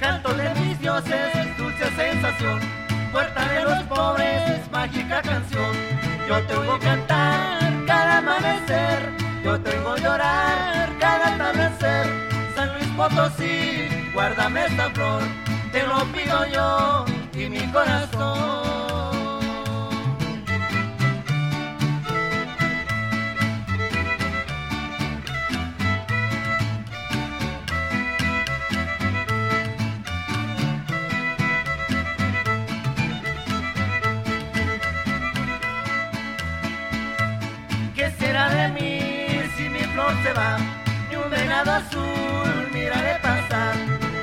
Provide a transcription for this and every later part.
Canto de mis dioses, dulce sensación, puerta de los pobres, mágica canción. Yo te oigo cantar cada amanecer yo tengo llorar cada atardecer. San Luis Potosí, guárdame esta flor, te lo pido yo y mi corazón. De mí? se va, y un venado azul miraré pasar.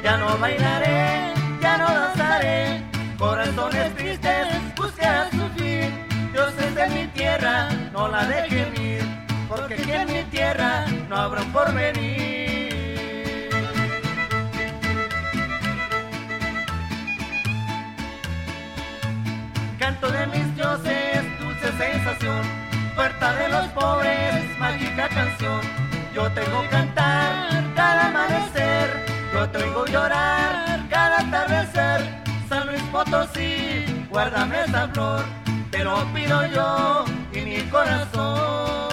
Ya no bailaré, ya no danzaré, corazones tristes buscarán su fin. Dioses de mi tierra, no la dejen ir, porque aquí en mi tierra no habrá un porvenir. Canto de mis dioses, dulce sensación puerta de los pobres, mágica canción. Yo tengo cantar cada amanecer, yo tengo llorar cada atardecer. San Luis Potosí, guárdame esa flor, te lo pido yo y mi corazón.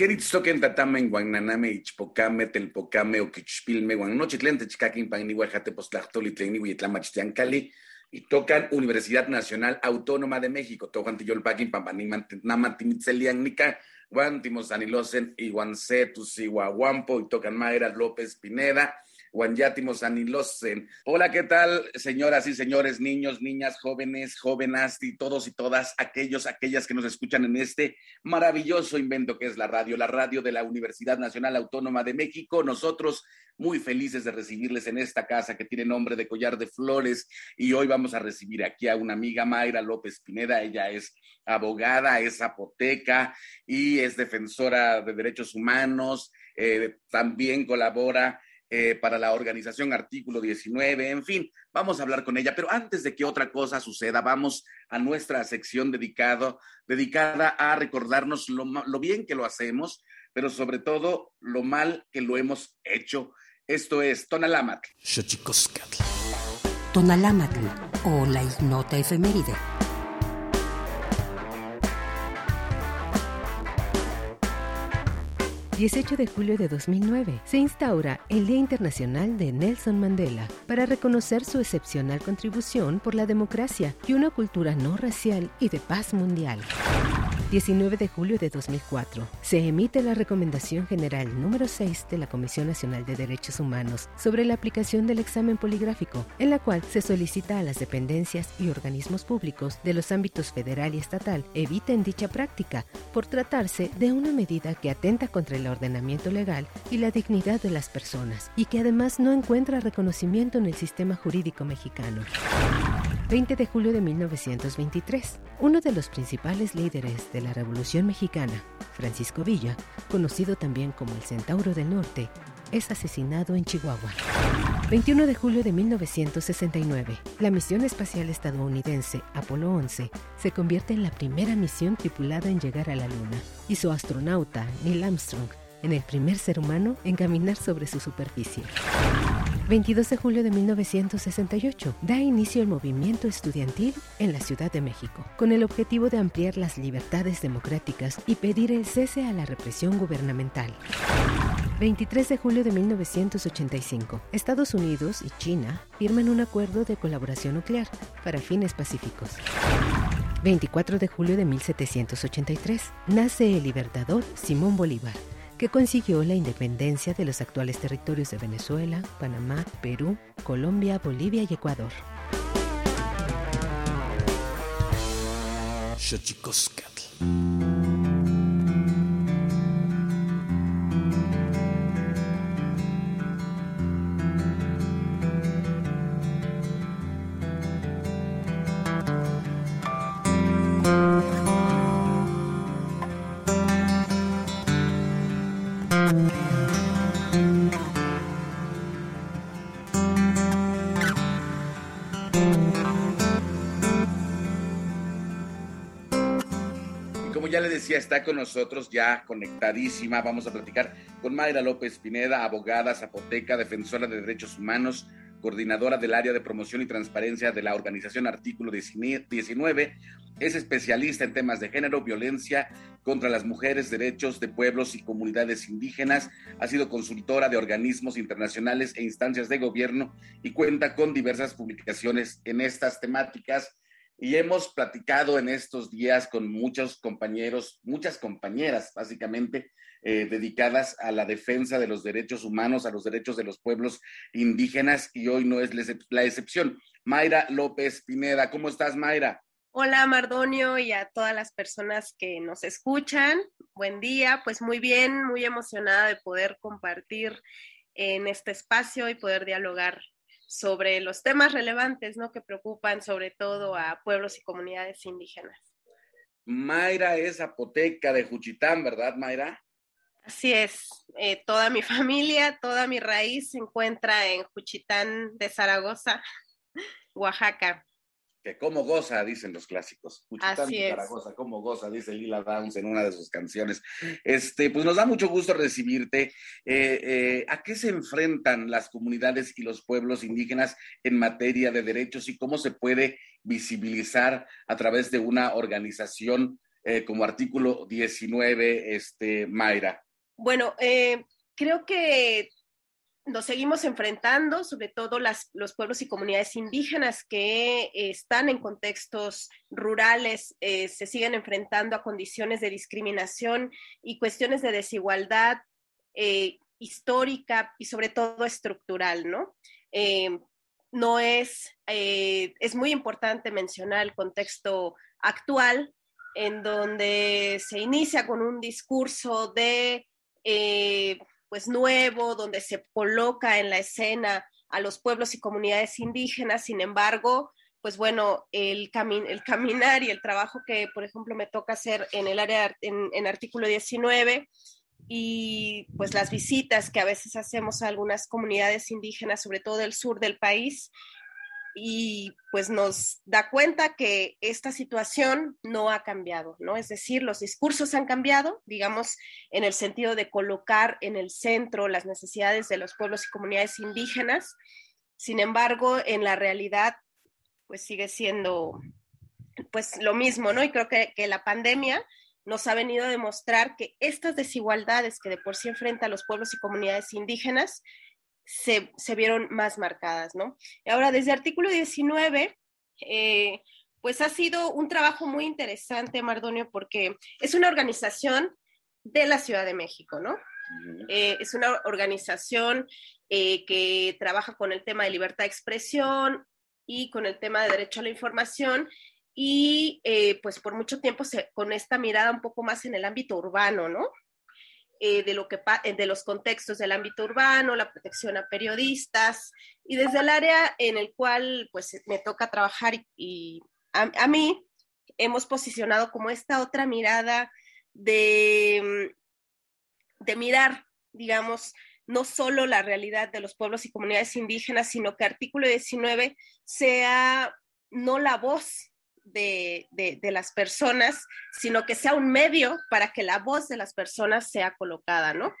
Queritztoquen tatame guananame ichpocame telpocame oquichpilme guanochitlen techcaquin pagni guajate postlachtoli tleni huitlamachtiancali y tocan Universidad Nacional Autónoma de México. Tocan tiyolpaquin pampanimantimitzelliannica guantimos anilosen y guancetus y guaguampo y tocan Mayra López Pineda. Guanyátimos Anilosen. Hola, ¿qué tal, señoras y señores, niños, niñas, jóvenes, jóvenes y todos y todas aquellos, aquellas que nos escuchan en este maravilloso invento que es la radio, la radio de la Universidad Nacional Autónoma de México. Nosotros muy felices de recibirles en esta casa que tiene nombre de Collar de Flores y hoy vamos a recibir aquí a una amiga, Mayra López Pineda. Ella es abogada, es zapoteca y es defensora de derechos humanos. Eh, también colabora eh, para la organización Artículo 19, en fin, vamos a hablar con ella, pero antes de que otra cosa suceda, vamos a nuestra sección dedicado, dedicada a recordarnos lo, lo bien que lo hacemos, pero sobre todo lo mal que lo hemos hecho. Esto es Tonalámatl. Tonalámatl o la ignota efeméride. 18 de julio de 2009 se instaura el Día Internacional de Nelson Mandela para reconocer su excepcional contribución por la democracia y una cultura no racial y de paz mundial. 19 de julio de 2004, se emite la Recomendación General número 6 de la Comisión Nacional de Derechos Humanos sobre la aplicación del examen poligráfico, en la cual se solicita a las dependencias y organismos públicos de los ámbitos federal y estatal eviten dicha práctica por tratarse de una medida que atenta contra el ordenamiento legal y la dignidad de las personas y que además no encuentra reconocimiento en el sistema jurídico mexicano. 20 de julio de 1923, uno de los principales líderes de la Revolución Mexicana, Francisco Villa, conocido también como el Centauro del Norte, es asesinado en Chihuahua. 21 de julio de 1969, la misión espacial estadounidense Apolo 11 se convierte en la primera misión tripulada en llegar a la Luna y su astronauta Neil Armstrong en el primer ser humano en caminar sobre su superficie. 22 de julio de 1968 da inicio el movimiento estudiantil en la Ciudad de México, con el objetivo de ampliar las libertades democráticas y pedir el cese a la represión gubernamental. 23 de julio de 1985, Estados Unidos y China firman un acuerdo de colaboración nuclear para fines pacíficos. 24 de julio de 1783, nace el libertador Simón Bolívar que consiguió la independencia de los actuales territorios de Venezuela, Panamá, Perú, Colombia, Bolivia y Ecuador. Está con nosotros ya conectadísima. Vamos a platicar con Mayra López Pineda, abogada zapoteca, defensora de derechos humanos, coordinadora del área de promoción y transparencia de la organización Artículo 19. Es especialista en temas de género, violencia contra las mujeres, derechos de pueblos y comunidades indígenas. Ha sido consultora de organismos internacionales e instancias de gobierno y cuenta con diversas publicaciones en estas temáticas y hemos platicado en estos días con muchos compañeros, muchas compañeras básicamente, eh, dedicadas a la defensa de los derechos humanos, a los derechos de los pueblos indígenas y hoy no es la excepción. Mayra López Pineda, ¿cómo estás Mayra? Hola Mardonio y a todas las personas que nos escuchan. Buen día, pues muy bien, muy emocionada de poder compartir en este espacio y poder dialogar sobre los temas relevantes ¿no? que preocupan sobre todo a pueblos y comunidades indígenas. Mayra es apoteca de Juchitán, ¿verdad, Mayra? Así es, eh, toda mi familia, toda mi raíz se encuentra en Juchitán de Zaragoza, Oaxaca que como goza, dicen los clásicos. Así es. Zaragoza, como goza, dice Lila Downs en una de sus canciones. Este, pues nos da mucho gusto recibirte. Eh, eh, ¿A qué se enfrentan las comunidades y los pueblos indígenas en materia de derechos y cómo se puede visibilizar a través de una organización eh, como artículo 19, este, Mayra? Bueno, creo que nos seguimos enfrentando, sobre todo los pueblos y comunidades indígenas que eh, están en contextos rurales, eh, se siguen enfrentando a condiciones de discriminación y cuestiones de desigualdad eh, histórica y sobre todo estructural, ¿no? no es, es muy importante mencionar el contexto actual en donde se inicia con un discurso de pues nuevo, donde se coloca en la escena a los pueblos y comunidades indígenas, sin embargo, pues bueno, el, el caminar y el trabajo que, por ejemplo, me toca hacer en el área, en artículo 19, y pues las visitas que a veces hacemos a algunas comunidades indígenas, sobre todo del sur del país, y pues nos da cuenta que esta situación no ha cambiado, ¿no? Es decir, los discursos han cambiado, digamos, en el sentido de colocar en el centro las necesidades de los pueblos y comunidades indígenas. Sin embargo, en la realidad, pues sigue siendo pues lo mismo, ¿no? Y creo que, que la pandemia nos ha venido a demostrar que estas desigualdades que de por sí enfrentan los pueblos y comunidades indígenas se, vieron más marcadas, ¿no? Y ahora, desde artículo 19, eh, pues ha sido un trabajo muy interesante, Mardonio, porque es una organización de la Ciudad de México, ¿no? Eh, es una organización eh, que trabaja con el tema de libertad de expresión y con el tema de derecho a la información y eh, pues por mucho tiempo con esta mirada un poco más en el ámbito urbano, ¿no? De, lo que, de los contextos del ámbito urbano, la protección a periodistas y desde el área en el cual pues me toca trabajar y, a, mí hemos posicionado como esta otra mirada de, de mirar, digamos, no solo la realidad de los pueblos y comunidades indígenas, sino que artículo 19 sea no la voz de, las personas, sino que sea un medio para que la voz de las personas sea colocada, ¿no?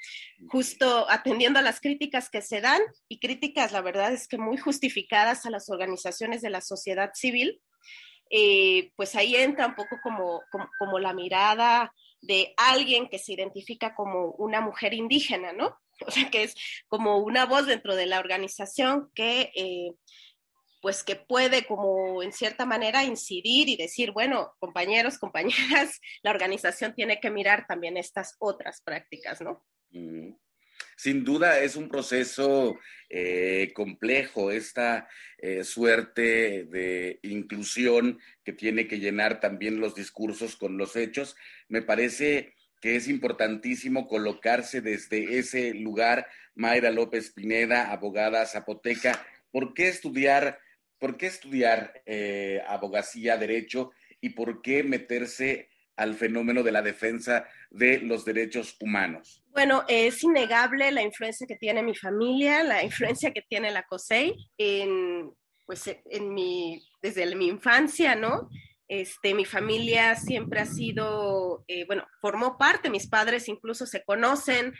Justo atendiendo a las críticas que se dan y críticas, la verdad es que muy justificadas a las organizaciones de la sociedad civil, eh, pues ahí entra un poco como, como, la mirada de alguien que se identifica como una mujer indígena, ¿no? O sea, que es como una voz dentro de la organización que, eh, pues que puede como en cierta manera incidir y decir, bueno, compañeros, compañeras, la organización tiene que mirar también estas otras prácticas, ¿no? Sin duda es un proceso eh, complejo, esta eh, suerte de inclusión que tiene que llenar también los discursos con los hechos. Me parece que es importantísimo colocarse desde ese lugar. Mayra López Pineda, abogada zapoteca, ¿por qué estudiar, por qué estudiar eh, abogacía, derecho y por qué meterse al fenómeno de la defensa de los derechos humanos? Bueno, es innegable la influencia que tiene mi familia, la influencia que tiene la COSEI en, pues, en mi, desde mi infancia, ¿no? Este, mi familia siempre ha sido, eh, bueno, formó parte, mis padres incluso se conocen,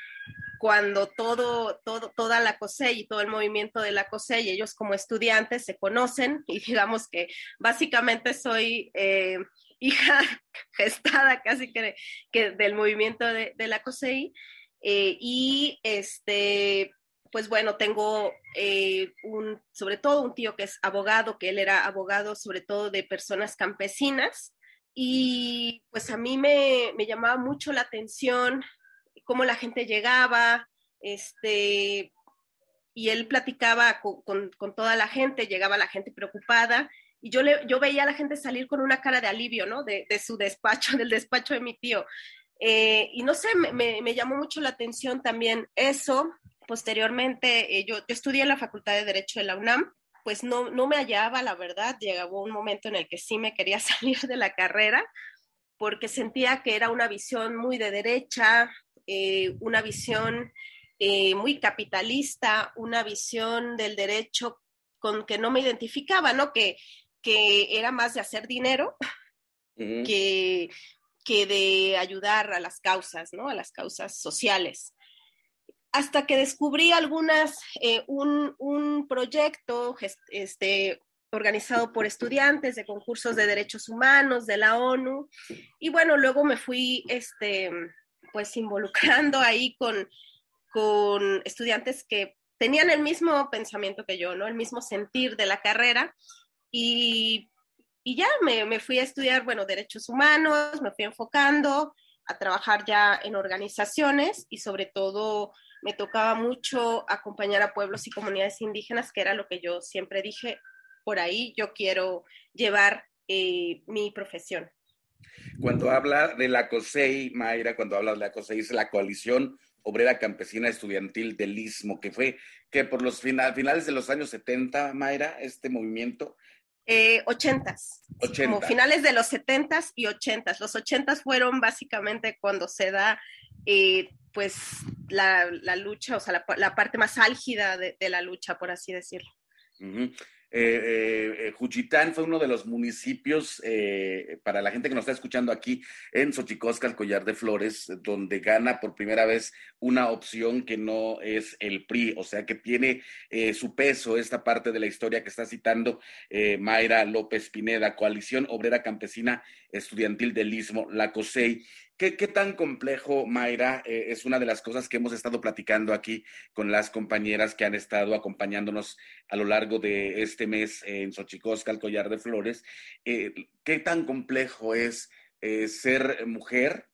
cuando todo, todo, toda la COSEI y todo el movimiento de la COSEI, ellos como estudiantes se conocen y digamos que básicamente soy eh, hija gestada casi que, que del movimiento de, la COSEI. Eh, y este, pues bueno, tengo eh, un, sobre todo un tío que es abogado, que él era abogado sobre todo de personas campesinas. Y pues a mí me, me llamaba mucho la atención cómo la gente llegaba, este, y él platicaba con, con, con, toda la gente, llegaba la gente preocupada y yo, le, yo veía a la gente salir con una cara de alivio, ¿no? De, de su despacho, del despacho de mi tío. Eh, y no sé, me, me, llamó mucho la atención también eso. Posteriormente, eh, yo, yo, estudié en la Facultad de Derecho de la UNAM, pues no, no me hallaba, la verdad. Llegaba un momento en el que sí me quería salir de la carrera, porque sentía que era una visión muy de derecha, eh, una visión muy capitalista, una visión del derecho con que no me identificaba, ¿no? Que que era más de hacer dinero que, que de ayudar a las causas, ¿no? A las causas sociales. Hasta que descubrí algunas, eh, un, un, proyecto este, organizado por estudiantes de concursos de derechos humanos de la ONU. Y bueno, luego me fui, este, pues, involucrando ahí con, con estudiantes que tenían el mismo pensamiento que yo, ¿no? El mismo sentir de la carrera y, y ya me, me, fui a estudiar, bueno, derechos humanos, me fui enfocando a trabajar ya en organizaciones y sobre todo me tocaba mucho acompañar a pueblos y comunidades indígenas, que era lo que yo siempre dije, por ahí yo quiero llevar eh, mi profesión. Cuando habla de la COSEI, Mayra, cuando habla de la COSEI, es la Coalición Obrera Campesina Estudiantil del Istmo, que fue que por los finales de los años 70, Mayra, este movimiento. Eh, 80 como finales de los 70 y 80 Los 80 fueron básicamente cuando se da eh, pues la, lucha, o sea, la, parte más álgida de, la lucha, por así decirlo. Eh, eh, eh, Juchitán fue uno de los municipios, para la gente que nos está escuchando aquí, en Xochicosca, el Collar de Flores, donde gana por primera vez una opción que no es el PRI, o sea, que tiene su peso esta parte de la historia que está citando Mayra López Pineda, Coalición Obrera Campesina Estudiantil del Istmo, la COSEI, ¿Qué, tan complejo, Mayra, eh, es una de las cosas que hemos estado platicando aquí con las compañeras que han estado acompañándonos a lo largo de este mes en Xochicosca, el collar de flores? Eh, ¿Qué tan complejo es eh, ser mujer,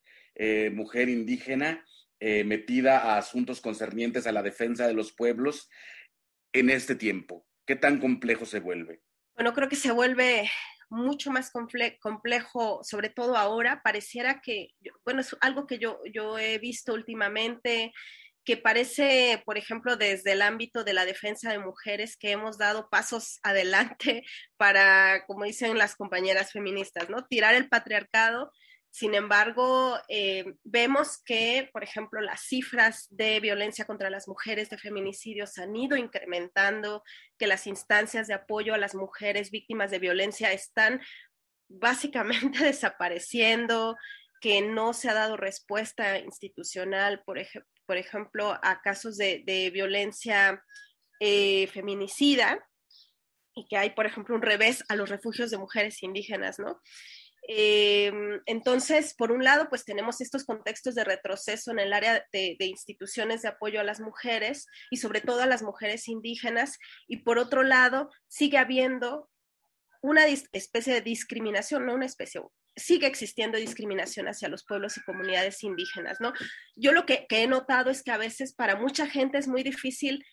mujer indígena, metida a asuntos concernientes a la defensa de los pueblos en este tiempo? ¿Qué tan complejo se vuelve? Bueno, creo que se vuelve mucho más complejo, sobre todo ahora, pareciera que, bueno, es algo que yo, yo he visto últimamente, que parece, por ejemplo, desde el ámbito de la defensa de mujeres, que hemos dado pasos adelante para, como dicen las compañeras feministas, ¿no? Tirar el patriarcado sin embargo, eh, vemos que, por ejemplo, las cifras de violencia contra las mujeres, de feminicidios, han ido incrementando, que las instancias de apoyo a las mujeres víctimas de violencia están básicamente desapareciendo, que no se ha dado respuesta institucional, por, ejemplo, a casos de, violencia eh, feminicida, y que hay, por ejemplo, un revés a los refugios de mujeres indígenas, ¿no? Eh, entonces, por un lado, pues tenemos estos contextos de retroceso en el área de, instituciones de apoyo a las mujeres y sobre todo a las mujeres indígenas. Y por otro lado, sigue habiendo una especie de discriminación, no una especie, sigue existiendo discriminación hacia los pueblos y comunidades indígenas, ¿no? Yo lo que, he notado es que a veces para mucha gente es muy difícil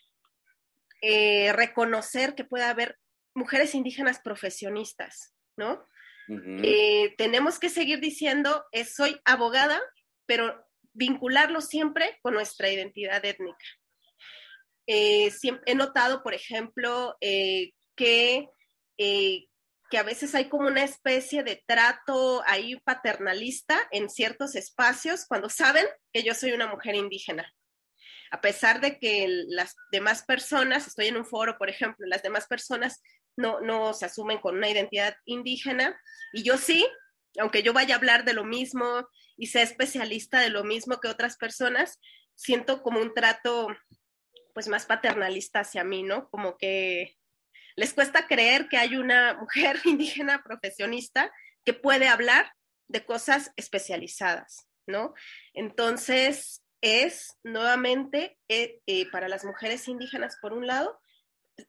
eh, reconocer que puede haber mujeres indígenas profesionistas, ¿no? Eh, tenemos que seguir diciendo, soy abogada, pero vincularlo siempre con nuestra identidad étnica. Eh, he notado, por ejemplo, eh, que, que a veces hay como una especie de trato ahí paternalista en ciertos espacios cuando saben que yo soy una mujer indígena a pesar de que las demás personas, estoy en un foro, por ejemplo, las demás personas no, no se asumen con una identidad indígena y yo sí, aunque yo vaya a hablar de lo mismo y sea especialista de lo mismo que otras personas, siento como un trato pues más paternalista hacia mí, ¿no? Como que les cuesta creer que hay una mujer indígena profesionista que puede hablar de cosas especializadas, ¿no? Entonces, es nuevamente eh, eh, para las mujeres indígenas, por un lado,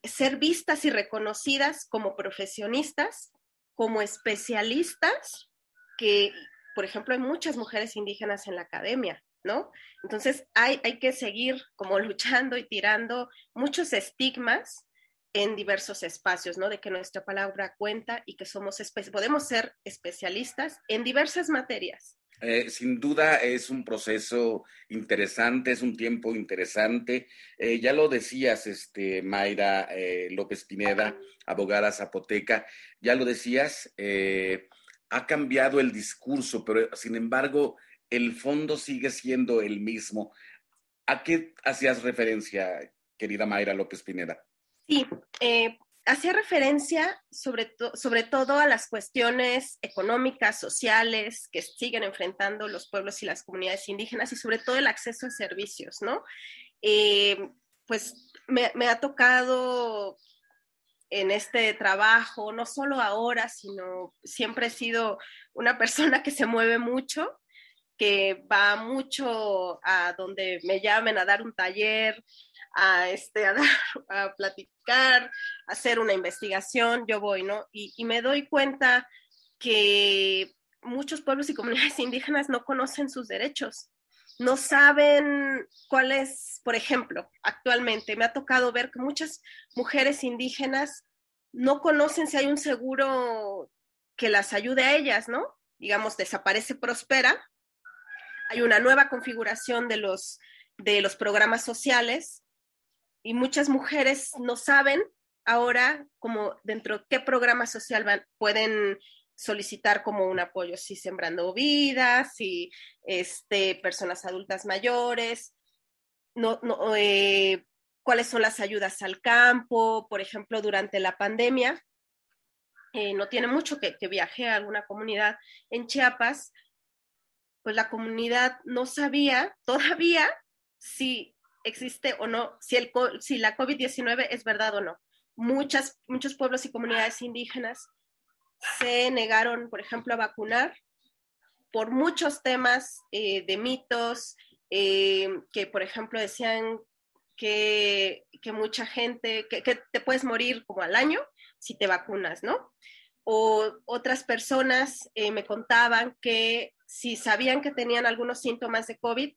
ser vistas y reconocidas como profesionistas, como especialistas, que, por ejemplo, hay muchas mujeres indígenas en la academia, ¿no? Entonces hay, hay que seguir como luchando y tirando muchos estigmas en diversos espacios, ¿no? De que nuestra palabra cuenta y que somos podemos ser especialistas en diversas materias. Eh, sin duda es un proceso interesante, es un tiempo interesante. Eh, ya lo decías, este, Mayra eh, López Pineda, abogada zapoteca, ya lo decías, ha cambiado el discurso, pero sin embargo el fondo sigue siendo el mismo. ¿A qué hacías referencia, querida Mayra López Pineda? Sí, hacía referencia sobre, todo a las cuestiones económicas, sociales que siguen enfrentando los pueblos y las comunidades indígenas y sobre todo el acceso a servicios, ¿no? Eh, pues me, me, ha tocado en este trabajo, no solo ahora, sino siempre he sido una persona que se mueve mucho, que va mucho a donde me llamen a dar un taller, a, este, a, dar, a platicar, hacer una investigación, yo voy, ¿no? Y, me doy cuenta que muchos pueblos y comunidades indígenas no conocen sus derechos, no saben cuál es, por ejemplo, actualmente me ha tocado ver que muchas mujeres indígenas no conocen si hay un seguro que las ayude a ellas, ¿no? Digamos, desaparece Prospera, hay una nueva configuración de los, de los programas sociales y muchas mujeres no saben ahora como dentro de qué programa social van, pueden solicitar como un apoyo, si sembrando vidas, si este, personas adultas mayores, no, no, eh, cuáles son las ayudas al campo, por ejemplo, durante la pandemia. Eh, no tiene mucho que, que a alguna comunidad en Chiapas, pues la comunidad no sabía todavía si existe o no, si, el, si la COVID-19 es verdad o no. Muchas, muchos pueblos y comunidades indígenas se negaron, por ejemplo, a vacunar por muchos temas eh, de mitos, eh, que por ejemplo decían que, que mucha gente, que, te puedes morir como al año si te vacunas, ¿no? O otras personas eh, me contaban que si sabían que tenían algunos síntomas de COVID,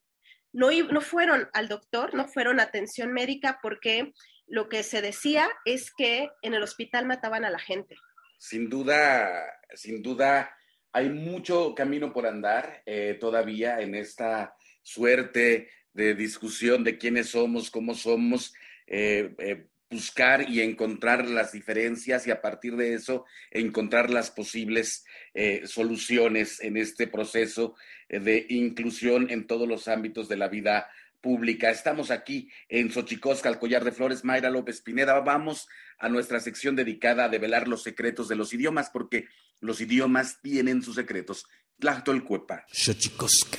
no, no fueron al doctor, no fueron a atención médica porque lo que se decía es que en el hospital mataban a la gente. Sin duda, sin duda, hay mucho camino por andar eh, todavía en esta suerte de discusión de quiénes somos, cómo somos, eh, eh, buscar y encontrar las diferencias y a partir de eso encontrar las posibles eh, soluciones en este proceso eh, de inclusión en todos los ámbitos de la vida pública. Estamos aquí en Xochicosca, al Collar de Flores, Mayra López Pineda. Vamos a nuestra sección dedicada a develar los secretos de los idiomas, porque los idiomas tienen sus secretos. Tlachtolcuepa. Xochicosca.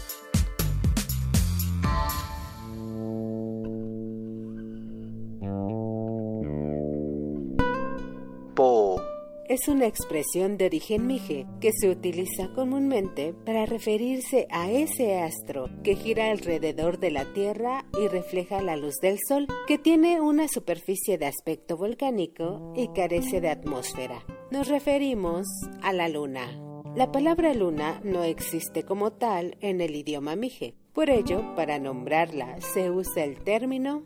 Es una expresión de origen mije que se utiliza comúnmente para referirse a ese astro que gira alrededor de la Tierra y refleja la luz del Sol, que tiene una superficie de aspecto volcánico y carece de atmósfera. Nos referimos a la Luna. La palabra luna no existe como tal en el idioma mije. Por ello, para nombrarla se usa el término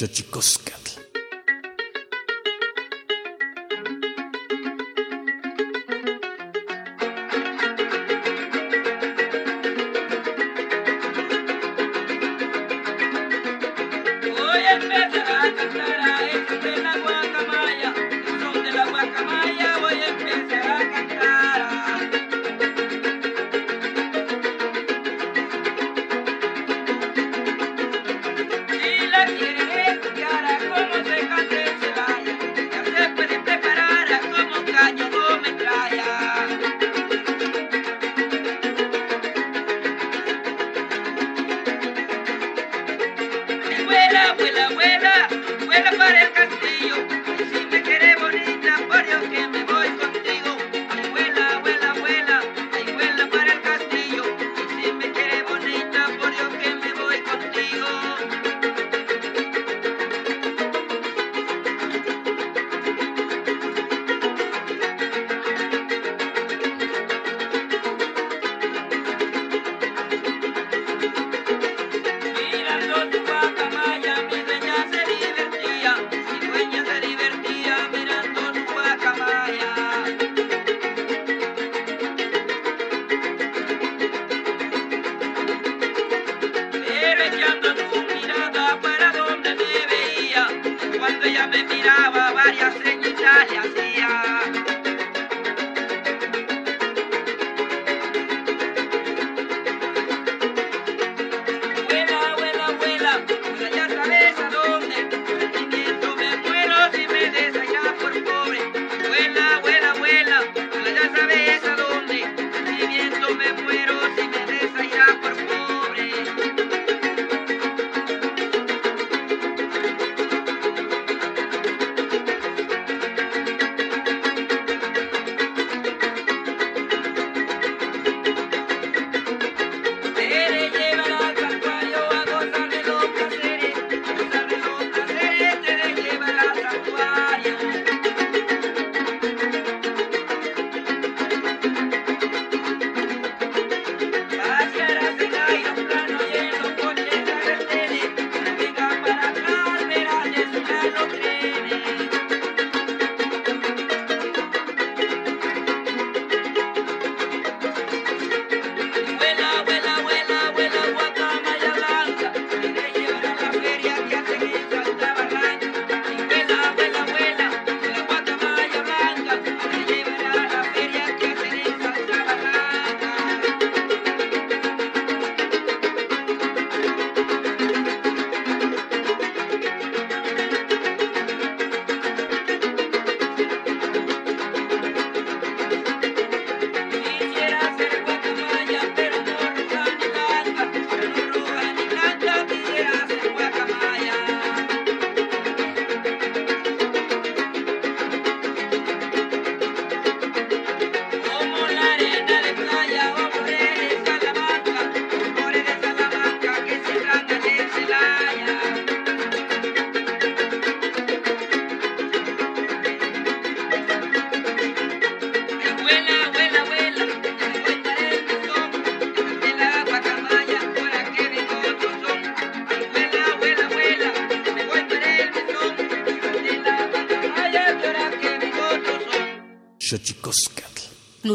Xochicoscatl.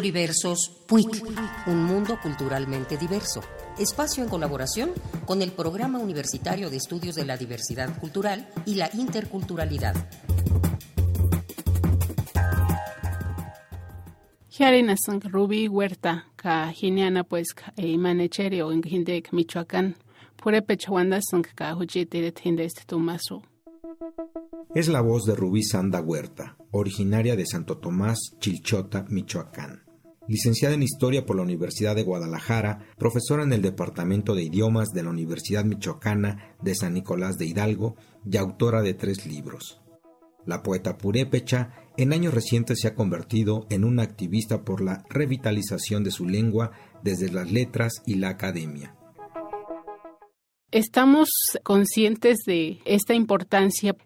Pluriversos PUIC, un mundo culturalmente diverso. Espacio en colaboración con el Programa Universitario de Estudios de la Diversidad Cultural y la Interculturalidad. Huerta, ka Jiniana pues Imanecheri o Hindek Michoacán, Purepechawandasan ka Hujitiret Hindest Tumaso. Es la voz de Rubí Sanda Huerta, originaria de Santo Tomás, Chilchota, Michoacán. Licenciada en Historia por la Universidad de Guadalajara, profesora en el Departamento de Idiomas de la Universidad Michoacana de San Nicolás de Hidalgo y autora de tres libros. La poeta purépecha en años recientes se ha convertido en una activista por la revitalización de su lengua desde las letras y la academia. Estamos conscientes de esta importancia.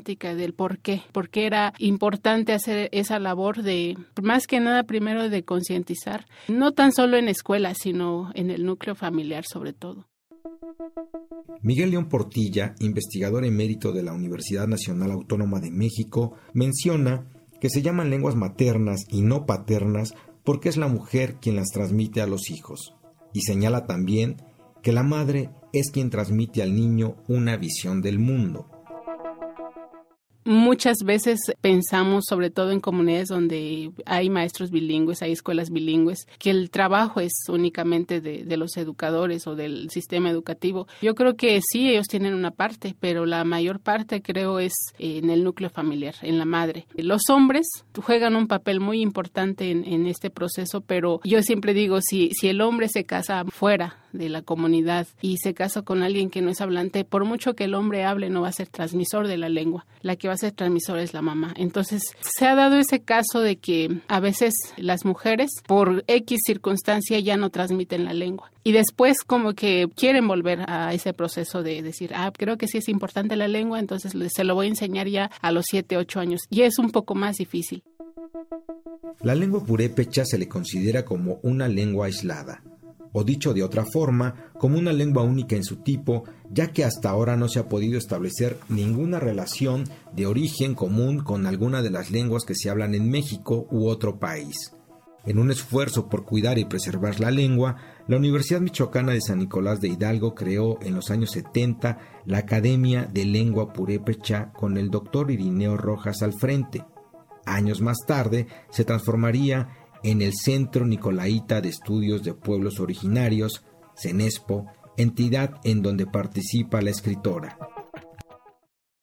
del por qué, por qué era importante hacer esa labor de, más que nada, primero de concientizar, no tan solo en escuelas, sino en el núcleo familiar sobre todo. Miguel León Portilla, investigador emérito de la Universidad Nacional Autónoma de México, menciona que se llaman lenguas maternas y no paternas porque es la mujer quien las transmite a los hijos. Y señala también que la madre es quien transmite al niño una visión del mundo. Muchas veces pensamos, sobre todo en comunidades donde hay maestros bilingües, hay escuelas bilingües, que el trabajo es únicamente de, los educadores o del sistema educativo. Yo creo que sí, ellos tienen una parte, pero la mayor parte creo es en el núcleo familiar, en la madre. Los hombres juegan un papel muy importante en, en este proceso, pero yo siempre digo, si, si el hombre se casa fuera de la comunidad y se casa con alguien que no es hablante, por mucho que el hombre hable, no va a ser transmisor de la lengua. La que va a ser transmisor es la mamá. Entonces, se ha dado ese caso de que a veces las mujeres, por X circunstancia, ya no transmiten la lengua. Y después como que quieren volver a ese proceso de decir, ah, creo que sí es importante la lengua, entonces se lo voy a enseñar ya a los 7, 8 años. Y es un poco más difícil. La lengua purépecha se le considera como una lengua aislada, o dicho de otra forma, como una lengua única en su tipo, ya que hasta ahora no se ha podido establecer ninguna relación de origen común con alguna de las lenguas que se hablan en México u otro país. En un esfuerzo por cuidar y preservar la lengua, la Universidad Michoacana de San Nicolás de Hidalgo creó en los años 70 la Academia de Lengua Purépecha con el doctor Irineo Rojas al frente. Años más tarde se transformaría en el Centro Nicolaita de Estudios de Pueblos Originarios, CENESPO, entidad en donde participa la escritora.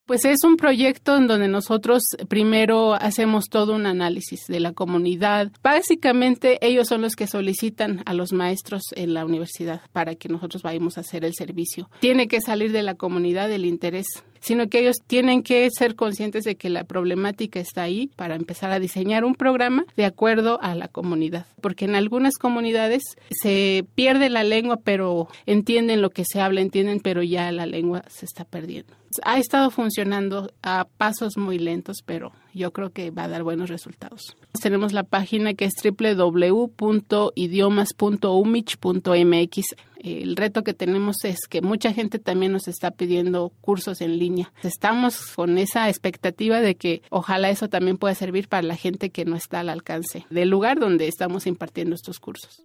Pues es un proyecto en donde nosotros primero hacemos todo un análisis de la comunidad. Básicamente ellos son los que solicitan a los maestros en la universidad para que nosotros vayamos a hacer el servicio. Tiene que salir de la comunidad el interés sino que ellos tienen que ser conscientes de que la problemática está ahí para empezar a diseñar un programa de acuerdo a la comunidad, porque en algunas comunidades se pierde la lengua, pero entienden lo que se habla, entienden, pero ya la lengua se está perdiendo. Ha estado funcionando a pasos muy lentos, pero yo creo que va a dar buenos resultados. Tenemos la página que es www.idiomas.umich.mx. El reto que tenemos es que mucha gente también nos está pidiendo cursos en línea. Estamos con esa expectativa de que ojalá eso también pueda servir para la gente que no está al alcance del lugar donde estamos impartiendo estos cursos.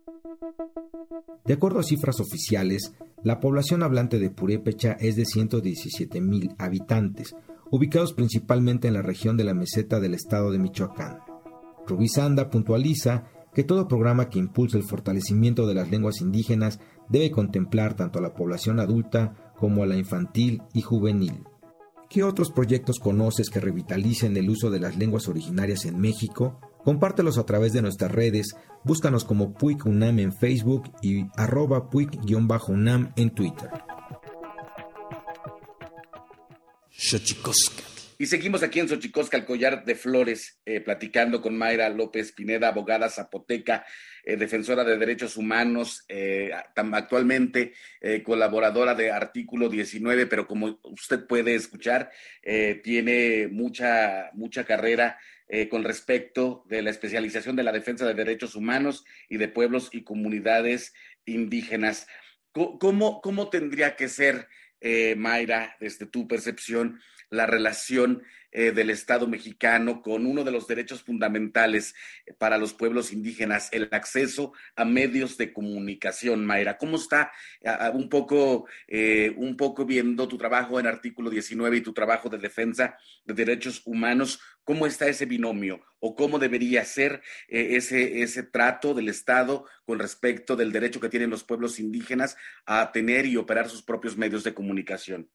De acuerdo a cifras oficiales, la población hablante de Purépecha es de 117 mil habitantes, ubicados principalmente en la región de la meseta del estado de Michoacán. Rubí Sanda puntualiza que todo programa que impulse el fortalecimiento de las lenguas indígenas debe contemplar tanto a la población adulta como a la infantil y juvenil. ¿Qué otros proyectos conoces que revitalicen el uso de las lenguas originarias en México? Compártelos a través de nuestras redes, búscanos como Puig UNAM en Facebook y arroba Puig-UNAM en Twitter. Xochicoscatl. Y seguimos aquí en Xochicosca, el collar de flores, eh, platicando con Mayra López Pineda, abogada zapoteca, eh, defensora de derechos humanos, eh, actualmente colaboradora de Artículo 19, pero como usted puede escuchar, tiene mucha, mucha carrera con respecto de la especialización de la defensa de derechos humanos y de pueblos y comunidades indígenas. ¿Cómo, cómo tendría que ser, Mayra, desde tu percepción, la relación eh, del Estado mexicano con uno de los derechos fundamentales para los pueblos indígenas, el acceso a medios de comunicación. Mayra, ¿cómo está un, poco, eh, un poco viendo tu trabajo en artículo 19 y tu trabajo de defensa de derechos humanos? ¿Cómo está ese binomio o cómo debería ser eh, ese, ese trato del Estado con respecto del derecho que tienen los pueblos indígenas a tener y operar sus propios medios de comunicación?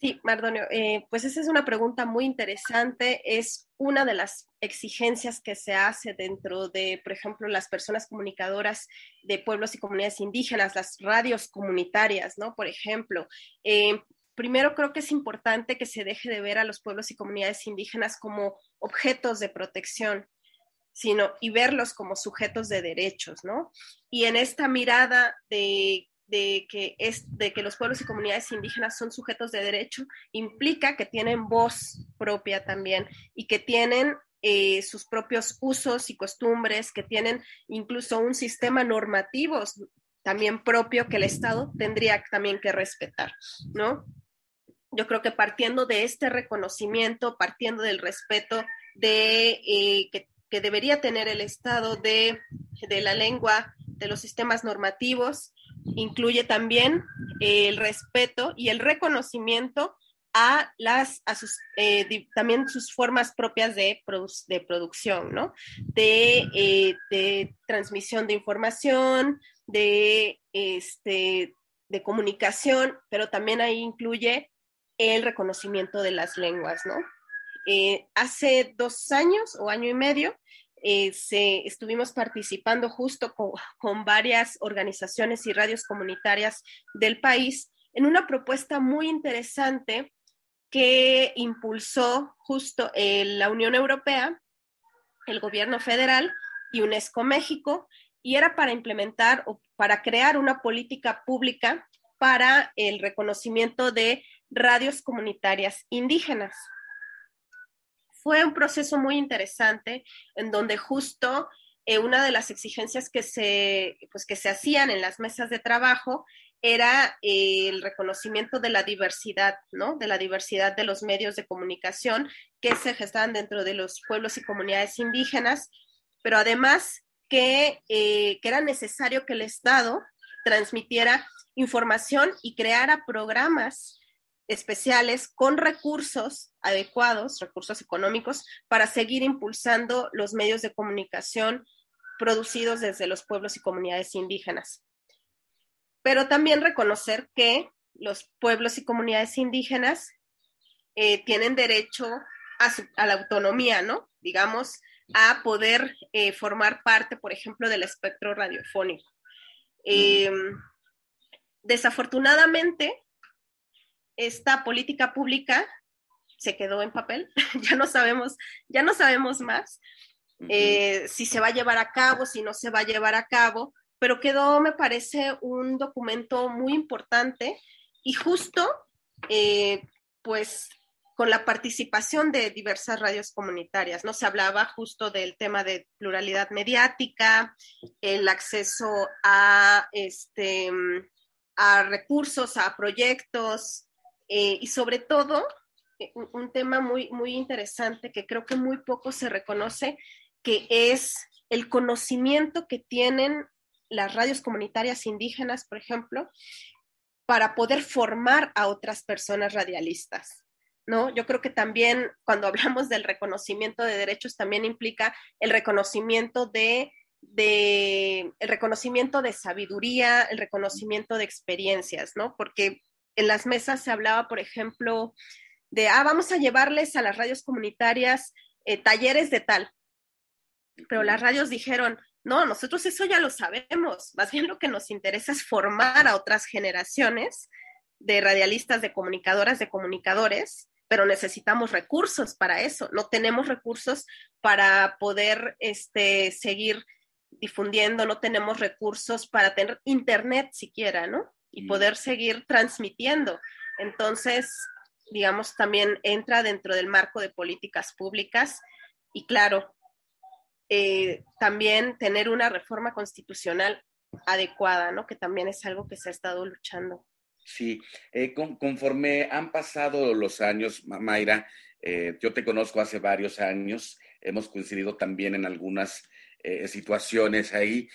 Sí, Mardonio, eh, pues esa es una pregunta muy interesante. Es una de las exigencias que se hace dentro de, por ejemplo, las personas comunicadoras de pueblos y comunidades indígenas, las radios comunitarias, ¿no? Por ejemplo, eh, primero creo que es importante que se deje de ver a los pueblos y comunidades indígenas como objetos de protección, sino y verlos como sujetos de derechos, ¿no? Y en esta mirada de de que, es, de que los pueblos y comunidades indígenas son sujetos de derecho implica que tienen voz propia también y que tienen eh, sus propios usos y costumbres, que tienen incluso un sistema normativo también propio que el Estado tendría también que respetar, ¿no? Yo creo que partiendo de este reconocimiento, partiendo del respeto de eh, que, que, debería tener el Estado de, de la lengua, de los sistemas normativos, incluye también el respeto y el reconocimiento a las sus eh, también sus formas propias de, de producción, ¿no? De, eh, de, transmisión de información, de este de comunicación, pero también ahí incluye el reconocimiento de las lenguas, ¿no? Eh, hace dos años o año y medio eh, estuvimos participando justo con, varias organizaciones y radios comunitarias del país en una propuesta muy interesante que impulsó justo eh, la Unión Europea, el gobierno federal y UNESCO México, y era para implementar o para crear una política pública para el reconocimiento de radios comunitarias indígenas fue un proceso muy interesante en donde justo eh, una de las exigencias que se, pues, que se hacían en las mesas de trabajo era eh, el reconocimiento de la diversidad, ¿no? De la diversidad de los medios de comunicación que se gestaban dentro de los pueblos y comunidades indígenas, pero además que, eh, que era necesario que el Estado transmitiera información y creara programas especiales con recursos adecuados, recursos económicos, para seguir impulsando los medios de comunicación producidos desde los pueblos y comunidades indígenas. Pero también reconocer que los pueblos y comunidades indígenas eh, tienen derecho a, la autonomía, ¿no? Digamos, a poder eh, formar parte, por ejemplo, del espectro radiofónico. Em, desafortunadamente, esta política pública se quedó en papel, ya no sabemos, ya no sabemos más eh, si se va a llevar a cabo, si no se va a llevar a cabo, pero quedó, me parece, un documento muy importante y justo, eh, pues, con la participación de diversas radios comunitarias, ¿no? Se hablaba justo del tema de pluralidad mediática, el acceso a, este, a recursos, a proyectos, eh, y sobre todo, eh, un, tema muy, muy interesante que creo que muy poco se reconoce, que es el conocimiento que tienen las radios comunitarias indígenas, por ejemplo, para poder formar a otras personas radialistas. ¿No? Yo creo que también cuando hablamos del reconocimiento de derechos también implica el reconocimiento de, de, el reconocimiento de sabiduría, el reconocimiento de experiencias, ¿no? Porque en las mesas se hablaba, por ejemplo, de, ah, vamos a llevarles a las radios comunitarias eh, talleres de tal. Pero las radios dijeron, no, nosotros eso ya lo sabemos, más bien lo que nos interesa es formar a otras generaciones de radialistas, de comunicadoras, de comunicadores, pero necesitamos recursos para eso. No tenemos recursos para poder este, seguir difundiendo, no tenemos recursos para tener internet siquiera, ¿no? Y poder seguir transmitiendo. Entonces, digamos, también entra dentro del marco de políticas públicas y claro, eh, también tener una reforma constitucional adecuada, ¿no? Que también es algo que se ha estado luchando. Sí, eh, conforme han pasado los años, Mayra, eh, yo te conozco hace varios años, hemos coincidido también en algunas situaciones ahí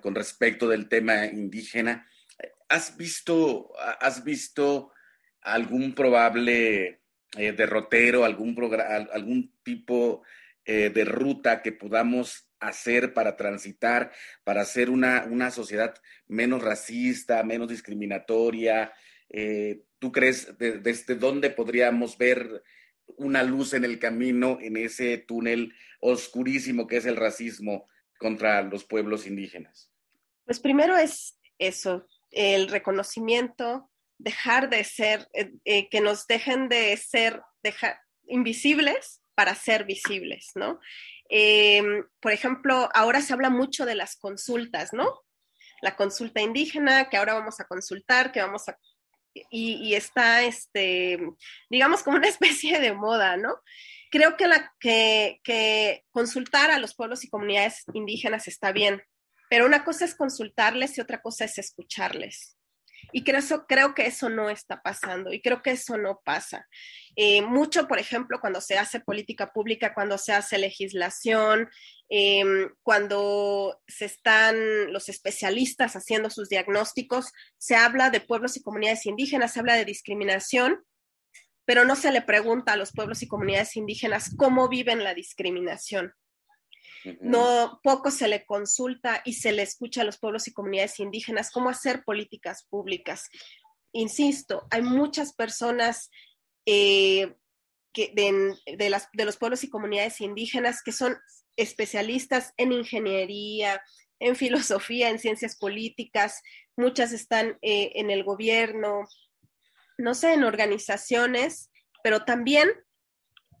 con respecto del tema indígena. ¿Has visto, has visto algún probable derrotero, algún, algún tipo eh, de ruta que podamos hacer para transitar, para hacer una, una sociedad menos racista, menos discriminatoria? Eh, ¿Tú crees desde dónde podríamos ver una luz en el camino, en ese túnel oscurísimo que es el racismo contra los pueblos indígenas? Pues primero es eso, el reconocimiento, dejar de ser, eh, que nos dejen de ser invisibles para ser visibles, ¿no? Eh, por ejemplo, ahora se habla mucho de las consultas, ¿no? La consulta indígena, que ahora vamos a consultar, que vamos a... Y, está, este, digamos, como una especie de moda, ¿no? Creo que, la, que, que consultar a los pueblos y comunidades indígenas está bien, pero una cosa es consultarles y otra cosa es escucharles. Y creo, que eso no está pasando y creo que eso no pasa. Eh, mucho, por ejemplo, cuando se hace política pública, cuando se hace legislación, em, cuando se están los especialistas haciendo sus diagnósticos, se habla de pueblos y comunidades indígenas, se habla de discriminación, pero no se le pregunta a los pueblos y comunidades indígenas cómo viven la discriminación. No, poco se le consulta y se le escucha a los pueblos y comunidades indígenas cómo hacer políticas públicas. Insisto, hay muchas personas eh, de los pueblos y comunidades indígenas que son especialistas en ingeniería, en filosofía, en ciencias políticas, muchas están eh, en el gobierno, no sé, en organizaciones, pero también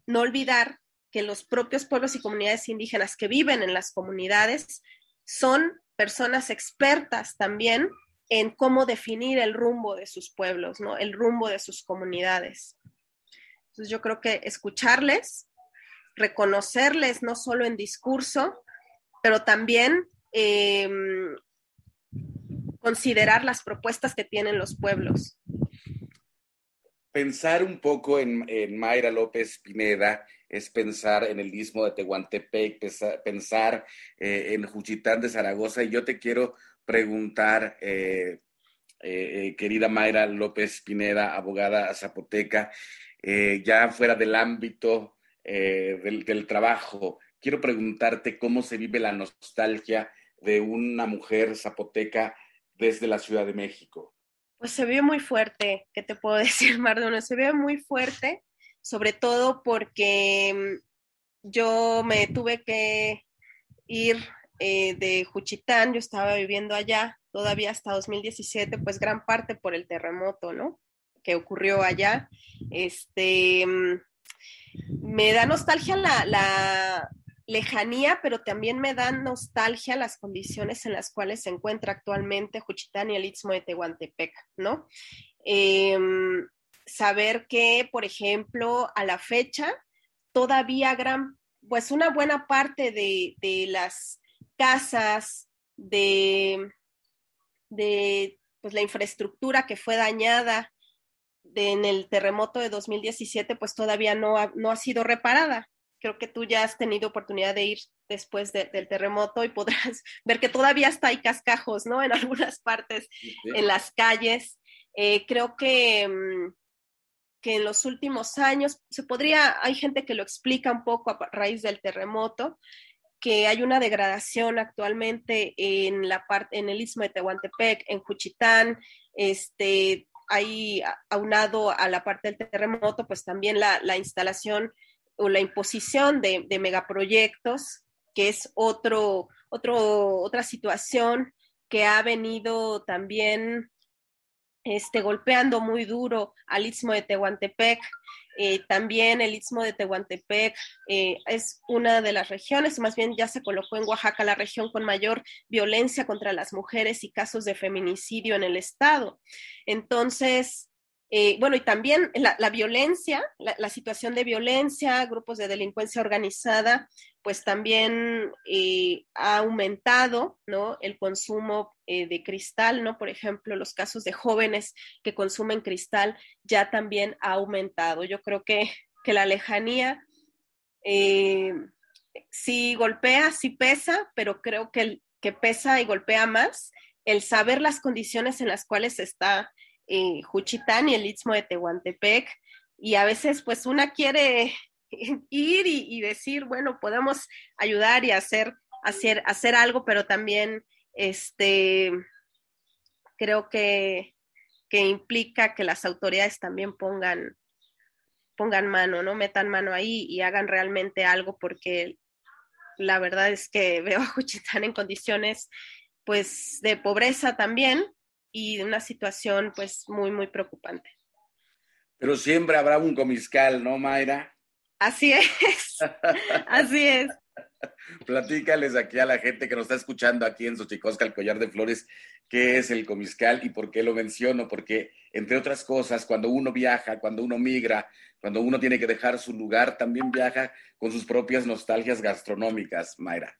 no olvidar que los propios pueblos y comunidades indígenas que viven en las comunidades son personas expertas también en cómo definir el rumbo de sus pueblos, ¿no? El rumbo de sus comunidades. Entonces yo creo que escucharles, reconocerles no solo en discurso, pero también em, considerar las propuestas que tienen los pueblos. Pensar un poco en, Mayra López Pineda es pensar en el istmo de Tehuantepec, pensar, eh, en Juchitán de Zaragoza. Y yo te quiero preguntar, eh, eh, querida Mayra López Pineda, abogada zapoteca, ya fuera del ámbito del, trabajo, quiero preguntarte cómo se vive la nostalgia de una mujer zapoteca desde la Ciudad de México. Pues se ve muy fuerte, ¿qué te puedo decir, Mardono? Se ve muy fuerte sobre todo porque mm, yo me tuve que ir eh, de Juchitán, yo estaba viviendo allá todavía hasta 2017, pues gran parte por el terremoto, ¿no? Que ocurrió allá. Este, mm, me da nostalgia la, la lejanía, pero también me dan nostalgia las condiciones en las cuales se encuentra actualmente Juchitán y el Istmo de Tehuantepec, ¿no? Em, saber que, por ejemplo, a la fecha, todavía gran, pues una buena parte de, las casas, de, de pues, la infraestructura que fue dañada en el terremoto de 2017, pues todavía no ha, no ha sido reparada. Creo que tú ya has tenido oportunidad de ir después del terremoto y podrás ver que todavía está hay cascajos, ¿no? En algunas partes, en las calles. Eh, creo que mm, que en los últimos años, se podría, hay gente que lo explica un poco a raíz del terremoto, que hay una degradación actualmente en la parte, en el istmo de Tehuantepec, en Juchitán, este, hay aunado a la parte del terremoto, pues también la, la instalación o la imposición de, de, megaproyectos, que es otro, otro, otra situación que ha venido también este, golpeando muy duro al istmo de Tehuantepec. Eh, también el istmo de Tehuantepec eh, es una de las regiones, más bien ya se colocó en Oaxaca la región con mayor violencia contra las mujeres y casos de feminicidio en el estado. Entonces, eh, bueno, y también la, violencia, la, situación de violencia, grupos de delincuencia organizada, pues también ha aumentado, ¿no? El consumo de cristal, ¿no? Por ejemplo, los casos de jóvenes que consumen cristal ya también ha aumentado. Yo creo que, que la lejanía eh, sí golpea, sí pesa, pero creo que, el, que pesa y golpea más el saber las condiciones en las cuales está eh, Juchitán y el Istmo de Tehuantepec. Y a veces, pues, una quiere ir y, decir, bueno, podemos ayudar y hacer, hacer, hacer algo, pero también este, creo que, que implica que las autoridades también pongan, pongan mano, ¿no? Metan mano ahí y hagan realmente algo porque la verdad es que veo a Juchitán en condiciones pues de pobreza también y de una situación pues muy, muy preocupante. Pero siempre habrá un comiscal, ¿no, Mayra? Así es, así es. Platícales aquí a la gente que nos está escuchando aquí en Xochicosca, el collar de flores, qué es el comiscal y por qué lo menciono. Porque, entre otras cosas, cuando uno viaja, cuando uno migra, cuando uno tiene que dejar su lugar, también viaja con sus propias nostalgias gastronómicas, Mayra.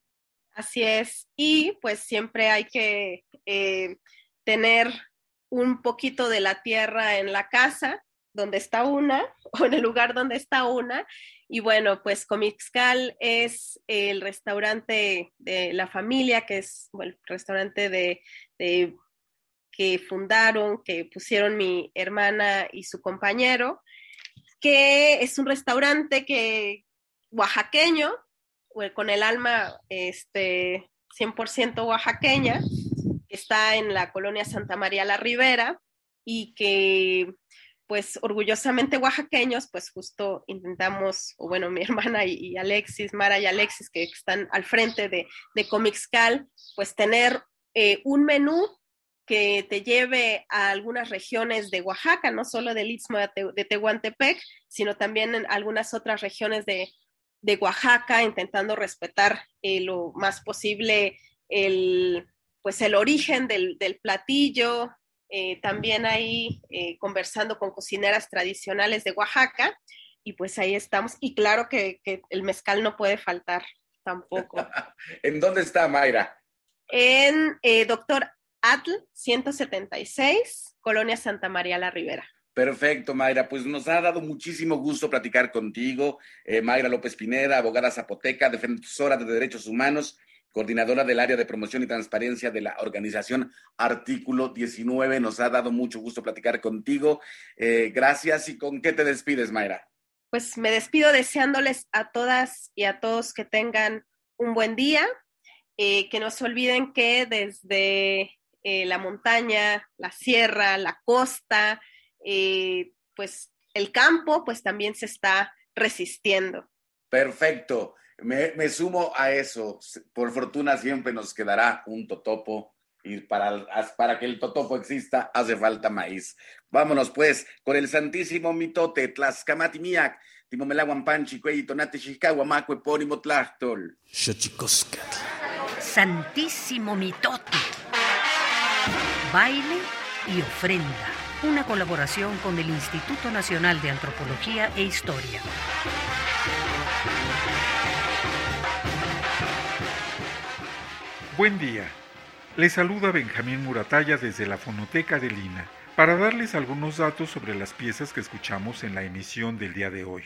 Así es. Y pues siempre hay que eh, tener un poquito de la tierra en la casa donde está una o en el lugar donde está una y bueno, pues Comixcal es el restaurante de la familia, que es el restaurante de, que fundaron, que pusieron mi hermana y su compañero, que es un restaurante que oaxaqueño, con el alma este, 100% oaxaqueña, está en la colonia Santa María la Ribera y que pues orgullosamente oaxaqueños, pues justo intentamos, o bueno, mi hermana y, Alexis, Mara y Alexis, que están al frente de, de Comixcal, pues tener eh, un menú que te lleve a algunas regiones de Oaxaca, no solo del Istmo de, Tehuantepec, sino también en algunas otras regiones de, Oaxaca, intentando respetar eh, lo más posible el, pues el origen del, del platillo, eh, también ahí eh, conversando con cocineras tradicionales de Oaxaca y pues ahí estamos. Y claro que, el mezcal no puede faltar tampoco. ¿En dónde está Mayra? En eh, Doctor Atl 176, Colonia Santa María la Ribera. Perfecto, Mayra. Pues nos ha dado muchísimo gusto platicar contigo. Mayra López Pineda, abogada zapoteca, defensora de derechos humanos coordinadora del área de promoción y transparencia de la organización Artículo 19. Nos ha dado mucho gusto platicar contigo. Eh, gracias. ¿Y con qué te despides, Mayra? Pues me despido deseándoles a todas y a todos que tengan un buen día, eh, que no se olviden que desde eh, la montaña, la sierra, la costa, pues el campo, pues también se está resistiendo. Perfecto. Me, sumo a eso. Por fortuna siempre nos quedará un totopo y para, para que el totopo exista hace falta maíz. Vámonos pues con el santísimo mitote, Tlaxcamatimiac, Timomelaguan Panchi, Tonate Macue, Epónimo Tlachtol. Santísimo mitote. Baile y ofrenda. Una colaboración con el Instituto Nacional de Antropología e Historia. Buen día. Les saluda Benjamín Muratalla desde la Fonoteca de Lina para darles algunos datos sobre las piezas que escuchamos en la emisión del día de hoy.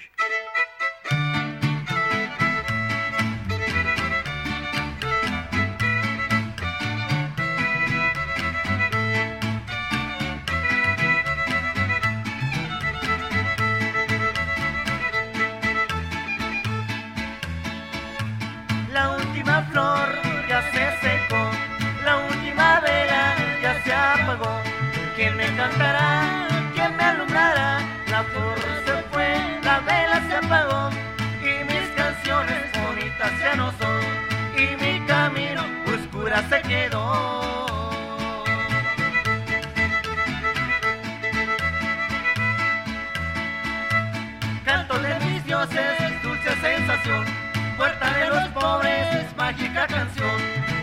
Puerta de los pobres es mágica canción.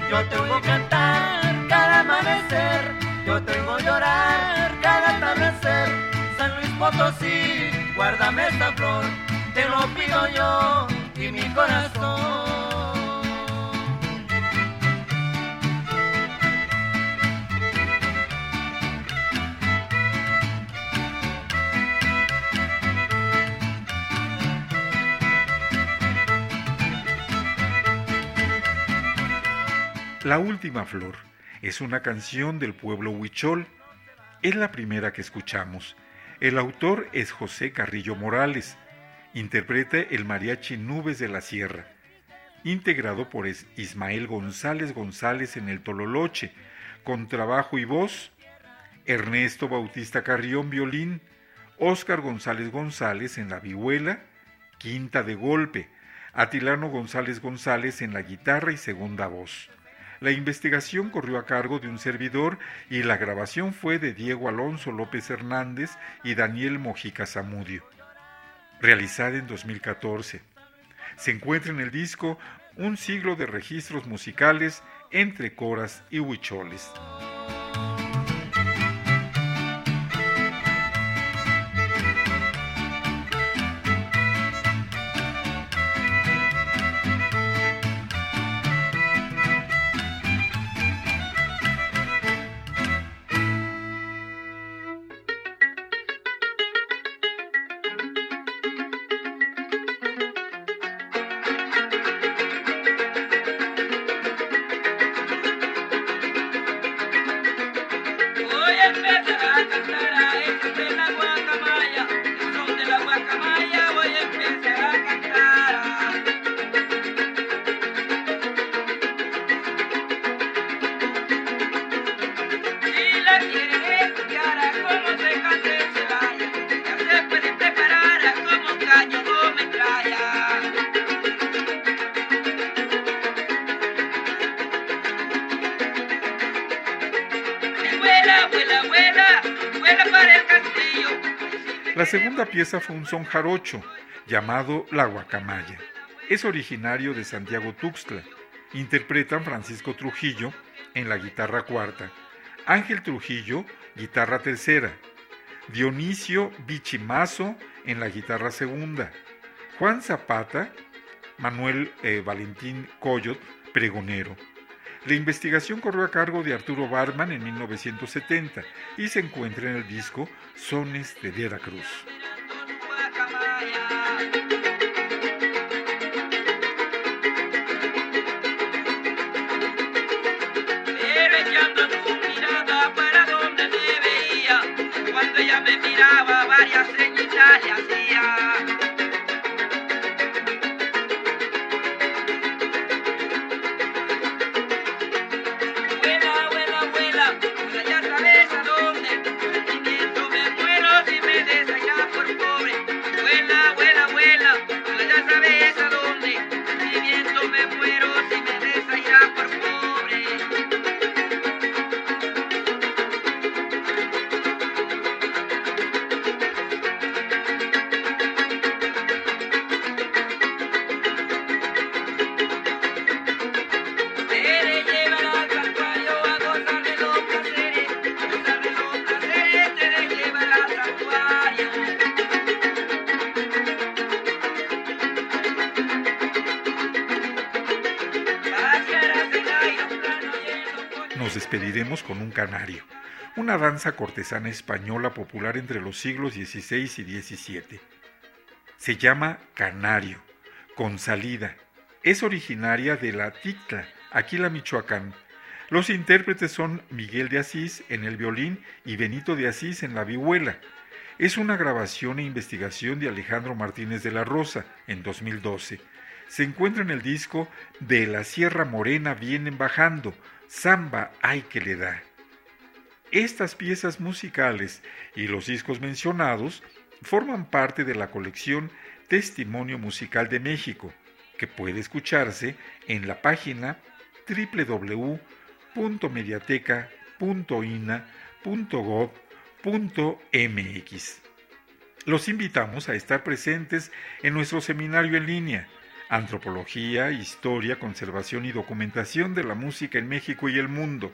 Yo te oigo cantar cada amanecer. Yo te oigo llorar cada atardecer. San Luis Potosí, guárdame esta flor. Te lo pido yo y mi corazón. La última flor es una canción del pueblo huichol. Es la primera que escuchamos. El autor es José Carrillo Morales. Interpreta el mariachi Nubes de la Sierra, integrado por Ismael González González en el Tololoche, con trabajo y voz, Ernesto Bautista Carrión violín, Óscar González González en la vihuela, quinta de golpe, Atilano González González en la guitarra y segunda voz. La investigación corrió a cargo de un servidor y la grabación fue de Diego Alonso López Hernández y Daniel Mojica Zamudio. Realizada en 2014. Se encuentra en el disco Un siglo de registros musicales entre coras y huicholes. Pieza fue un son jarocho llamado La Guacamaya. Es originario de Santiago Tuxtla. Interpretan Francisco Trujillo en la guitarra cuarta, Ángel Trujillo, guitarra tercera, Dionisio Bichimazo en la guitarra segunda, Juan Zapata, Manuel eh, Valentín Coyot, pregonero. La investigación corrió a cargo de Arturo Barman en 1970 y se encuentra en el disco Sones de Veracruz. Pero una danza cortesana española popular entre los siglos XVI y XVII. Se llama canario, con salida. Es originaria de la Tictla, Aquila, Michoacán. Los intérpretes son Miguel de Asís en el violín y Benito de Asís en la vihuela. Es una grabación e investigación de Alejandro Martínez de la Rosa en 2012. Se encuentra en el disco De la Sierra Morena vienen bajando, Samba hay que le da. Estas piezas musicales y los discos mencionados forman parte de la colección Testimonio Musical de México, que puede escucharse en la página www.mediateca.ina.gov.mx. Los invitamos a estar presentes en nuestro seminario en línea. Antropología, Historia, Conservación y Documentación de la Música en México y el Mundo,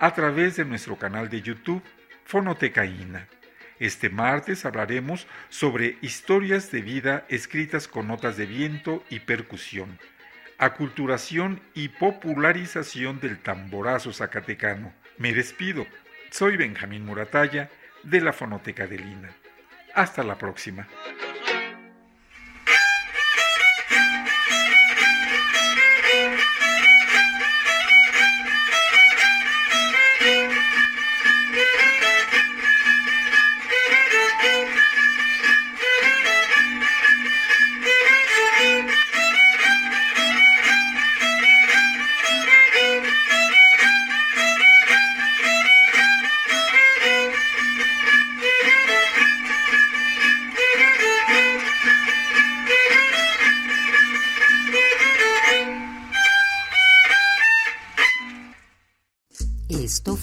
a través de nuestro canal de YouTube, Fonotecaína. Este martes hablaremos sobre historias de vida escritas con notas de viento y percusión, aculturación y popularización del tamborazo zacatecano. Me despido. Soy Benjamín Muratalla de la Fonoteca de Lina. Hasta la próxima.